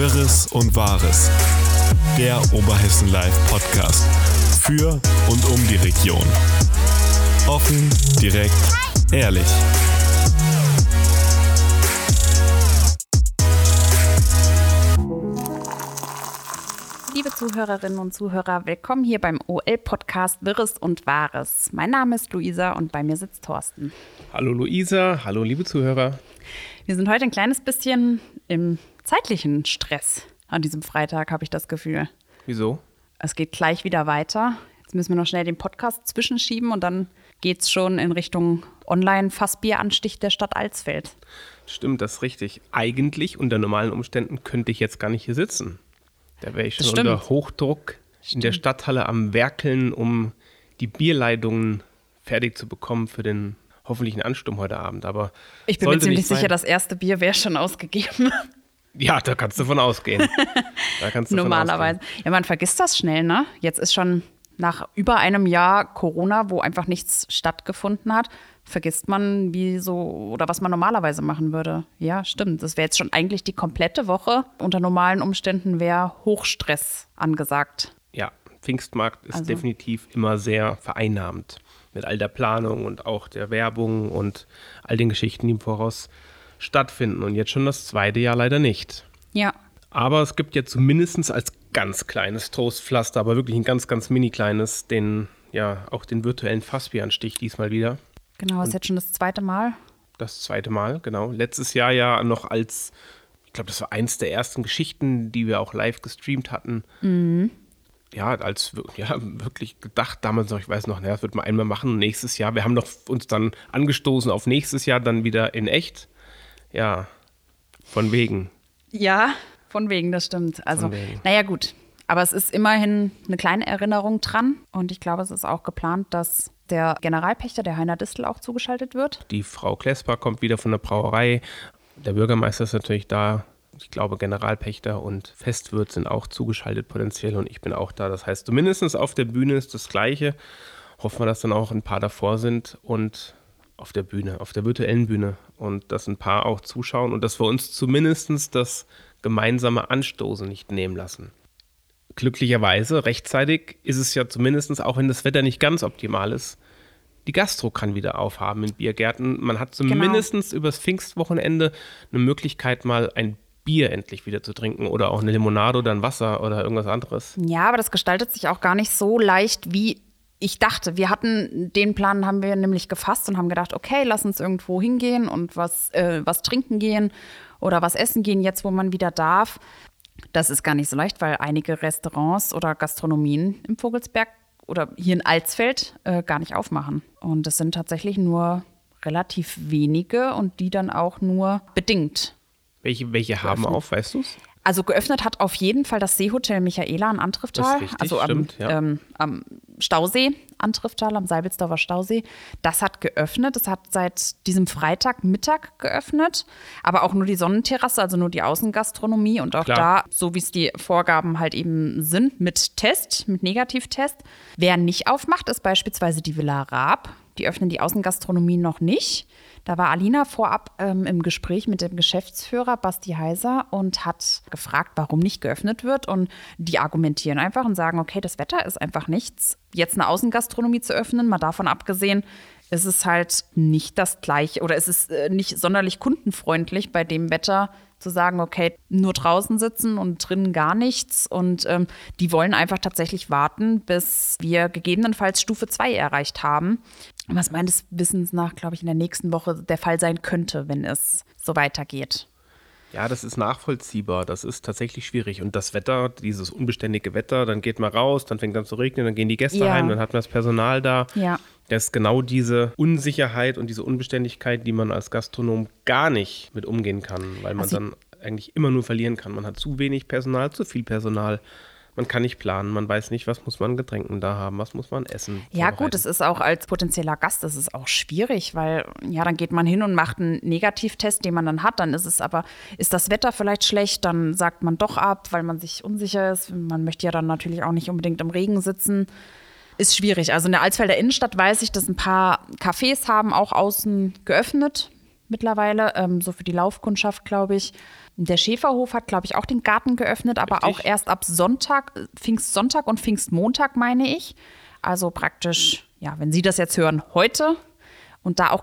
Wirres und Wahres. Der Oberhessen Live Podcast. Für und um die Region. Offen, direkt, ehrlich. Liebe Zuhörerinnen und Zuhörer, willkommen hier beim OL-Podcast Wirres und Wahres. Mein Name ist Luisa und bei mir sitzt Thorsten. Hallo Luisa, hallo liebe Zuhörer. Wir sind heute ein kleines bisschen im zeitlichen Stress an diesem Freitag, habe ich das Gefühl. Wieso? Es geht gleich wieder weiter. Jetzt müssen wir noch schnell den Podcast zwischenschieben und dann geht es schon in Richtung Online-Fassbieranstich der Stadt Alsfeld. Stimmt, das ist richtig. Eigentlich unter normalen Umständen könnte ich jetzt gar nicht hier sitzen. Da wäre ich schon stimmt. unter Hochdruck in der Stadthalle am Werkeln, um die Bierleitungen fertig zu bekommen für den hoffentlichen Ansturm heute Abend. Aber Ich bin mir ziemlich sicher, das erste Bier wäre schon ausgegeben. Ja, da kannst du von ausgehen. Da kannst du von Normalerweise. ausgehen. Ja, man vergisst das schnell, ne? Jetzt ist schon nach über einem Jahr Corona, wo einfach nichts stattgefunden hat, vergisst man, wie so oder was man normalerweise machen würde. Ja, stimmt. Das wäre jetzt schon eigentlich die komplette Woche. Unter normalen Umständen wäre Hochstress angesagt. Ja, Pfingstmarkt ist Also- definitiv immer sehr vereinnahmend. Mit all der Planung und auch der Werbung und all den Geschichten, die im Voraus stattfinden. Und jetzt schon das zweite Jahr leider nicht. Ja. Aber es gibt ja zumindest als ganz kleines Trostpflaster, aber wirklich ein ganz, ganz mini kleines, den, ja, auch den virtuellen Fassbieranstich diesmal wieder. Genau, ist jetzt schon das zweite Mal. Das zweite Mal, genau. Letztes Jahr ja noch als, ich glaube, das war eins der ersten Geschichten, die wir auch live gestreamt hatten. Ja, als wir- ja, wirklich gedacht damals noch, ich weiß noch, naja, das wird man einmal machen, nächstes Jahr. Wir haben doch uns dann angestoßen auf nächstes Jahr, dann wieder in echt. Ja, von wegen. Ja, von wegen, das stimmt. Also, naja, gut. Aber es ist immerhin eine kleine Erinnerung dran. Und ich glaube, es ist auch geplant, dass der Generalpächter, der Heiner Distel, auch zugeschaltet wird. Die Frau Klesper kommt wieder von der Brauerei. Der Bürgermeister ist natürlich da. Ich glaube, Generalpächter und Festwirt sind auch zugeschaltet potenziell und ich bin auch da. Das heißt, zumindest auf der Bühne ist das Gleiche. Hoffen wir, dass dann auch ein paar davor sind und auf der Bühne, auf der virtuellen Bühne und dass ein paar auch zuschauen und dass wir uns zumindest das gemeinsame Anstoßen nicht nehmen lassen. Glücklicherweise, rechtzeitig ist es ja zumindest, auch wenn das Wetter nicht ganz optimal ist, die Gastro kann wieder aufhaben in Biergärten. Man hat zumindest übers Pfingstwochenende eine Möglichkeit, mal ein Bier endlich wieder zu trinken oder auch eine Limonade oder ein Wasser oder irgendwas anderes. Ja, aber das gestaltet sich auch gar nicht so leicht, wie ich dachte. Wir hatten den Plan, haben wir nämlich gefasst und haben gedacht, okay, lass uns irgendwo hingehen und was, äh, was trinken gehen oder was essen gehen, jetzt wo man wieder darf. Das ist gar nicht so leicht, weil einige Restaurants oder Gastronomien im Vogelsberg oder hier in Alsfeld äh, gar nicht aufmachen. Und es sind tatsächlich nur relativ wenige und die dann auch nur bedingt. Welche, welche haben auf, weißt du es? Also geöffnet hat auf jeden Fall das Seehotel Michaela in Antrifftal. Richtig, also am, stimmt, ja. ähm, am Stausee, Antrifftal, am Seibelsdorfer Stausee. Das hat geöffnet. Das hat seit diesem Freitagmittag geöffnet. Aber auch nur die Sonnenterrasse, also nur die Außengastronomie. Und auch Klar. da, so wie es die Vorgaben halt eben sind, mit Test, mit Negativtest. Wer nicht aufmacht, ist beispielsweise die Villa Raab. Die öffnen die Außengastronomie noch nicht. Da war Alina vorab ähm, im Gespräch mit dem Geschäftsführer Basti Heiser und hat gefragt, warum nicht geöffnet wird. Und die argumentieren einfach und sagen, okay, das Wetter ist einfach nichts. Jetzt eine Außengastronomie zu öffnen, mal davon abgesehen, ist es halt nicht das gleiche oder ist es ist äh, nicht sonderlich kundenfreundlich bei dem Wetter zu sagen, okay, nur draußen sitzen und drinnen gar nichts. Und ähm, die wollen einfach tatsächlich warten, bis wir gegebenenfalls Stufe 2 erreicht haben. Was meines Wissens nach, glaube ich, in der nächsten Woche der Fall sein könnte, wenn es so weitergeht. Ja, das ist nachvollziehbar. Das ist tatsächlich schwierig. Und das Wetter, dieses unbeständige Wetter, dann geht man raus, dann fängt an zu regnen, dann gehen die Gäste Ja. heim, dann hat man das Personal da. Ja. Das ist genau diese Unsicherheit und diese Unbeständigkeit, die man als Gastronom gar nicht mit umgehen kann, weil man Also- dann eigentlich immer nur verlieren kann. Man hat zu wenig Personal, zu viel Personal. Man kann nicht planen, man weiß nicht, was muss man an Getränken da haben, was muss man essen. Ja, gut, es ist auch als potenzieller Gast, das ist auch schwierig, weil ja, dann geht man hin und macht einen Negativtest, den man dann hat. Dann ist es aber, ist das Wetter vielleicht schlecht, dann sagt man doch ab, weil man sich unsicher ist. Man möchte ja dann natürlich auch nicht unbedingt im Regen sitzen. Ist schwierig. Also in der Alsfelder Innenstadt weiß ich, dass ein paar Cafés haben auch außen geöffnet mittlerweile, ähm, so für die Laufkundschaft, glaube ich. Der Schäferhof hat, glaube ich, auch den Garten geöffnet, aber Richtig. auch erst ab Sonntag, äh, Pfingstsonntag und Pfingstmontag, meine ich. Also praktisch, ja, wenn Sie das jetzt hören, heute. Und da auch